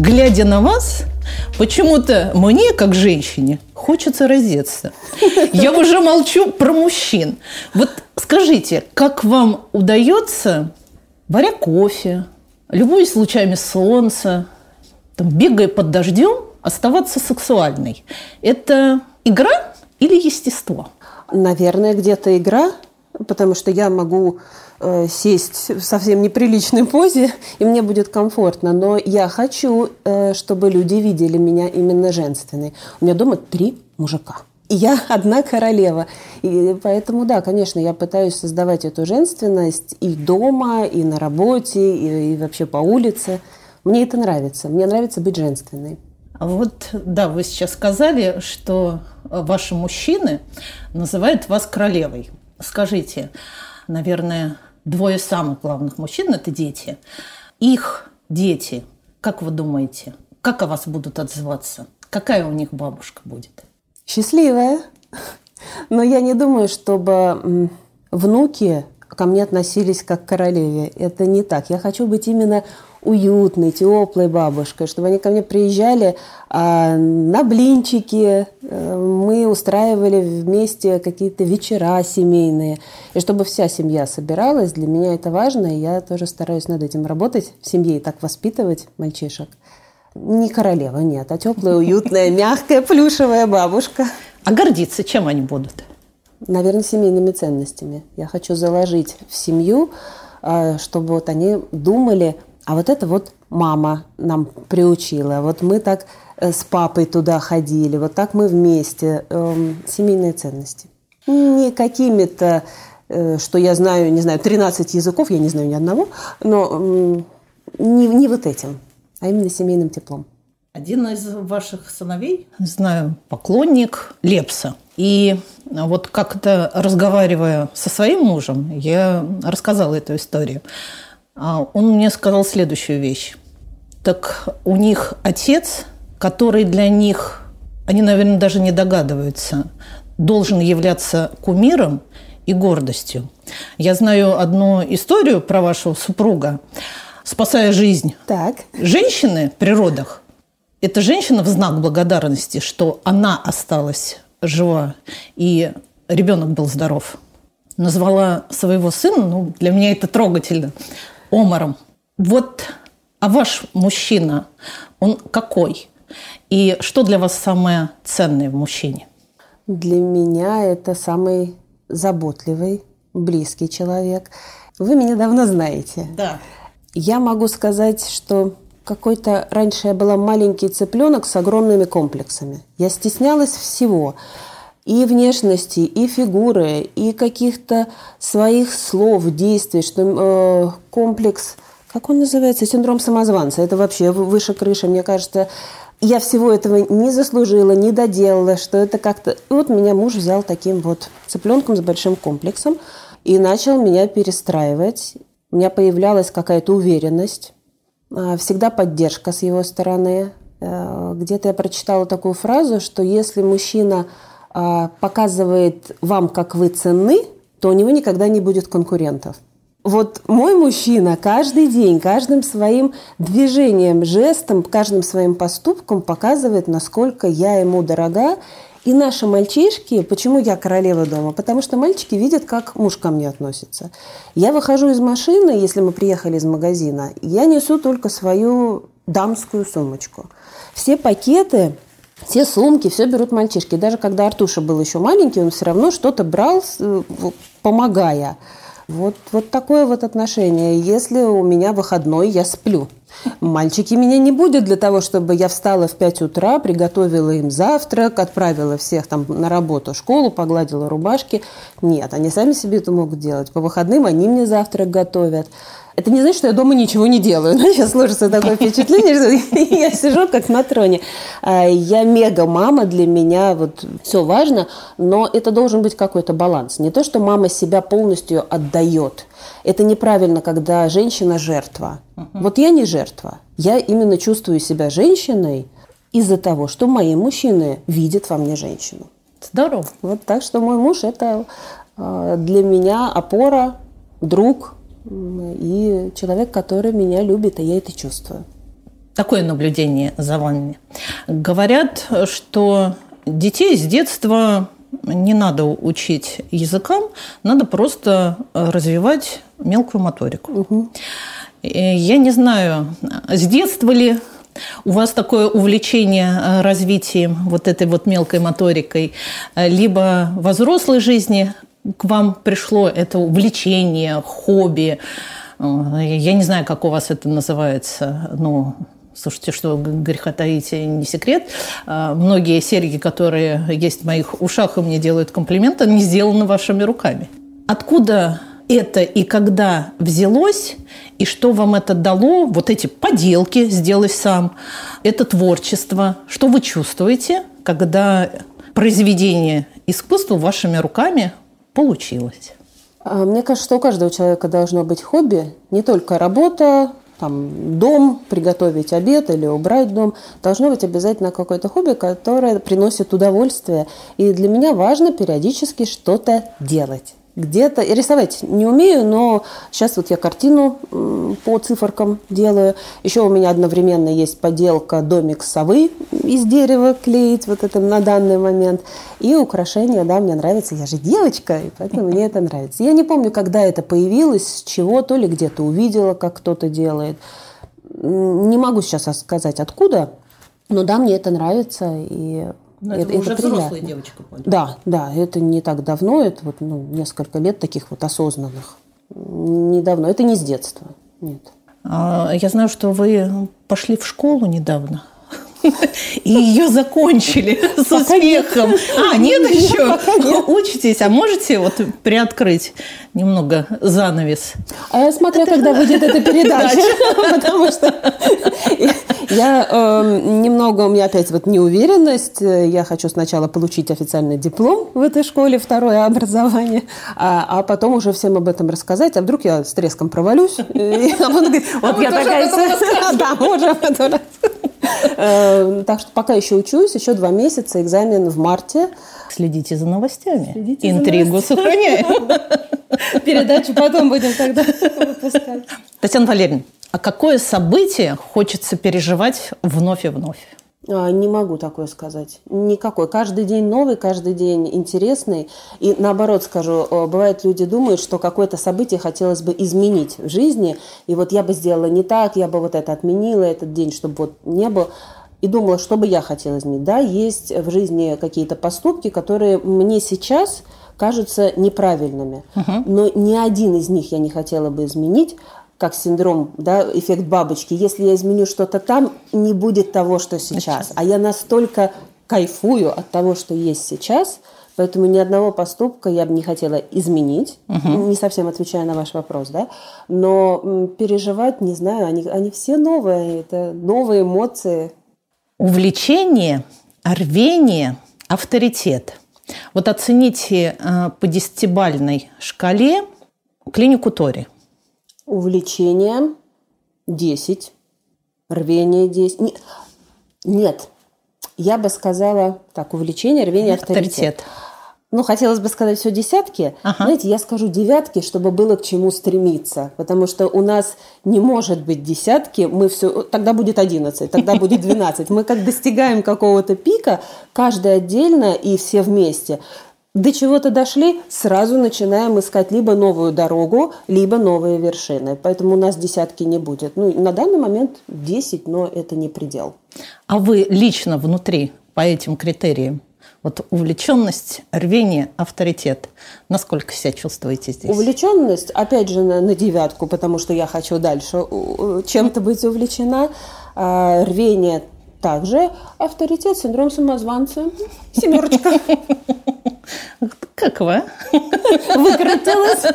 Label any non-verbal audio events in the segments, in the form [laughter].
глядя на вас, почему-то мне, как женщине, хочется раздеться. Я уже молчу про мужчин. Вот скажите, как вам удается, варя кофе, любуясь лучами солнца, там, бегая под дождем, оставаться сексуальной? Это игра или естество? Наверное, где-то игра, потому что я могу э, сесть в совсем неприличной позе, и мне будет комфортно. Но я хочу, э, чтобы люди видели меня именно женственной. У меня дома три мужика. И я [laughs] одна королева. И поэтому, да, конечно, я пытаюсь создавать эту женственность и дома, и на работе, и, и вообще по улице. Мне это нравится. Мне нравится быть женственной. А вот, да, вы сейчас сказали, что ваши мужчины называют вас королевой. Скажите, наверное, двое самых главных мужчин – это дети. Их дети, как вы думаете, как о вас будут отзываться? Какая у них бабушка будет? Счастливая. Но я не думаю, чтобы внуки ко мне относились как к королеве. Это не так. Я хочу быть именно уютной, теплой бабушкой, чтобы они ко мне приезжали а, на блинчики, э, мы устраивали вместе какие-то вечера семейные, и чтобы вся семья собиралась, для меня это важно, и я тоже стараюсь над этим работать в семье и так воспитывать мальчишек. Не королева, нет, а теплая, уютная, мягкая, плюшевая бабушка. А гордиться чем они будут? Наверное, семейными ценностями. Я хочу заложить в семью, а, чтобы вот они думали а вот это вот мама нам приучила. Вот мы так э, с папой туда ходили, вот так мы вместе. Эм, семейные ценности. Не какими-то, э, что я знаю, не знаю, 13 языков, я не знаю ни одного, но не, не вот этим, а именно семейным теплом. Один из ваших сыновей, не знаю, поклонник Лепса. И вот как-то разговаривая со своим мужем, я рассказала эту историю. А он мне сказал следующую вещь. Так у них отец, который для них, они, наверное, даже не догадываются, должен являться кумиром и гордостью. Я знаю одну историю про вашего супруга, спасая жизнь. Так. Женщины при родах – это женщина в знак благодарности, что она осталась жива и ребенок был здоров. Назвала своего сына, ну, для меня это трогательно – омором. Вот, а ваш мужчина, он какой? И что для вас самое ценное в мужчине? Для меня это самый заботливый, близкий человек. Вы меня давно знаете. Да. Я могу сказать, что какой-то раньше я была маленький цыпленок с огромными комплексами. Я стеснялась всего и внешности, и фигуры, и каких-то своих слов, действий, что э, комплекс, как он называется, синдром самозванца, это вообще выше крыши, мне кажется, я всего этого не заслужила, не доделала, что это как-то... И вот меня муж взял таким вот цыпленком с большим комплексом и начал меня перестраивать. У меня появлялась какая-то уверенность, а, всегда поддержка с его стороны. Э, где-то я прочитала такую фразу, что если мужчина показывает вам, как вы ценны, то у него никогда не будет конкурентов. Вот мой мужчина каждый день, каждым своим движением, жестом, каждым своим поступком показывает, насколько я ему дорога. И наши мальчишки, почему я королева дома? Потому что мальчики видят, как муж ко мне относится. Я выхожу из машины, если мы приехали из магазина, я несу только свою дамскую сумочку. Все пакеты все сумки, все берут мальчишки. Даже когда Артуша был еще маленький, он все равно что-то брал, э, помогая. Вот, вот такое вот отношение. Если у меня выходной, я сплю. Мальчики меня не будет для того, чтобы я встала в 5 утра, приготовила им завтрак, отправила всех там на работу, школу, погладила рубашки. Нет, они сами себе это могут делать. По выходным они мне завтрак готовят. Это не значит, что я дома ничего не делаю. [laughs] Сейчас сложится такое [laughs] впечатление, что [laughs] я сижу как на троне. А, я мега-мама, для меня вот все важно, но это должен быть какой-то баланс. Не то, что мама себя полностью отдает. Это неправильно, когда женщина жертва. Вот я не жертва. Я именно чувствую себя женщиной из-за того, что мои мужчины видят во мне женщину. Здорово. Вот так что мой муж это а, для меня опора, друг, и человек, который меня любит, и я это чувствую. такое наблюдение за вами. Говорят, что детей с детства не надо учить языкам, надо просто развивать мелкую моторику. Угу. Я не знаю, с детства ли у вас такое увлечение э, развитием вот этой вот мелкой моторикой, э, либо во взрослой жизни к вам пришло это увлечение, хобби, э, я не знаю, как у вас это называется, но Слушайте, что греха таить не секрет. Многие серьги, которые есть в моих ушах и мне делают комплименты, они сделаны вашими руками. Откуда это и когда взялось, и что вам это дало, вот эти поделки сделай сам, это творчество, что вы чувствуете, когда произведение искусства вашими руками получилось? А, мне кажется, что у каждого человека должно быть хобби, не только работа, там, дом, приготовить обед или убрать дом. Должно быть обязательно какое-то хобби, которое приносит удовольствие. И для меня важно периодически что-то делать где-то и рисовать не умею, но сейчас вот я картину по циферкам делаю. Еще у меня одновременно есть поделка домик совы из дерева клеить вот это на данный момент. И украшения, да, мне нравится. Я же девочка, и поэтому мне это нравится. Я не помню, когда это появилось, с чего, то ли где-то увидела, как кто-то делает. Не могу сейчас сказать, откуда, но да, мне это нравится, и но это, это уже это взрослая девочка поняла. Да, да, это не так давно, это вот ну, несколько лет таких вот осознанных. Недавно, это не с детства, нет. А, я знаю, что вы пошли в школу недавно. И ее закончили [laughs] с успехом. А, нет еще? Учитесь, а можете вот приоткрыть немного занавес? А я смотрю, когда выйдет эта [laughs] передача. [laughs] Потому что я эм, немного, у меня опять вот неуверенность. Я хочу сначала получить официальный диплом в этой школе, второе образование, а, а потом уже всем об этом рассказать. А вдруг я с треском провалюсь? И он говорит, вот я такая... Да, Э, так что пока еще учусь, еще два месяца, экзамен в марте. Следите за новостями. Следите Интригу за сохраняем. [laughs] Передачу потом будем тогда выпускать. Татьяна Валерьевна, а какое событие хочется переживать вновь и вновь? А, не могу такое сказать. Никакой. Каждый день новый, каждый день интересный. И наоборот скажу, э, бывает люди думают, что какое-то событие хотелось бы изменить в жизни. И вот я бы сделала не так, я бы вот это отменила, этот день, чтобы вот не было. И думала, что бы я хотела изменить. Да, есть в жизни какие-то поступки, которые мне сейчас кажутся неправильными. Uh-huh. Но ни один из них я не хотела бы изменить, как синдром, да, эффект бабочки. Если я изменю что-то там, не будет того, что сейчас. А я настолько кайфую от того, что есть сейчас, поэтому ни одного поступка я бы не хотела изменить, угу. не совсем отвечая на ваш вопрос, да, но переживать, не знаю, они, они все новые, это новые эмоции. Увлечение, рвение, авторитет. Вот оцените э, по десятибальной шкале клинику Тори – Увлечение 10, рвение 10. Нет, я бы сказала так, увлечение, рвение, авторитет. авторитет. Ну, хотелось бы сказать все десятки. Ага. Знаете, я скажу девятки, чтобы было к чему стремиться. Потому что у нас не может быть десятки, мы все, тогда будет одиннадцать, тогда [laughs] будет двенадцать. Мы как достигаем какого-то пика, каждый отдельно и все вместе до чего-то дошли, сразу начинаем искать либо новую дорогу, либо новые вершины. Поэтому у нас десятки не будет. Ну, на данный момент 10, но это не предел. А вы лично внутри по этим критериям? Вот увлеченность, рвение, авторитет. Насколько себя чувствуете здесь? Увлеченность, опять же, на, на девятку, потому что я хочу дальше чем-то быть увлечена. А, рвение также. Авторитет, синдром самозванца. Семерочка. [laughs] Как вы? [laughs] Выкрутилась.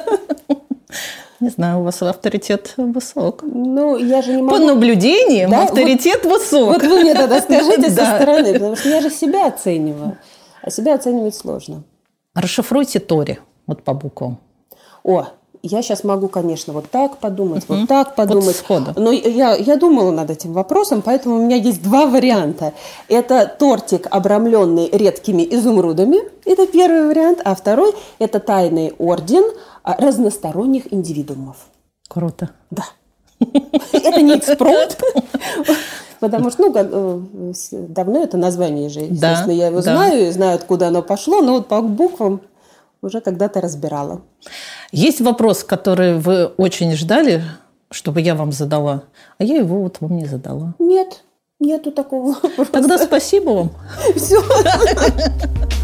Не знаю, у вас авторитет высок. Ну, я же не могу... По наблюдениям да? авторитет вот, высок. Вот вы мне тогда скажите [laughs] со стороны, потому что я же себя оцениваю. А себя оценивать сложно. Расшифруйте Тори вот по буквам. О, я сейчас могу, конечно, вот так подумать, угу. вот так подумать. Вот Но я, я думала над этим вопросом, поэтому у меня есть два варианта. Это тортик, обрамленный редкими изумрудами. Это первый вариант. А второй – это тайный орден а, разносторонних индивидуумов. Круто. Да. Это не экспромт. Потому что, ну, э, давно это название же, естественно, да, я его да. знаю, и знаю, откуда оно пошло, но вот по буквам уже когда-то разбирала. Есть вопрос, который вы очень ждали, чтобы я вам задала, а я его вот вам не задала. Нет, нету такого вопроса. Тогда спасибо вам. Все. [laughs]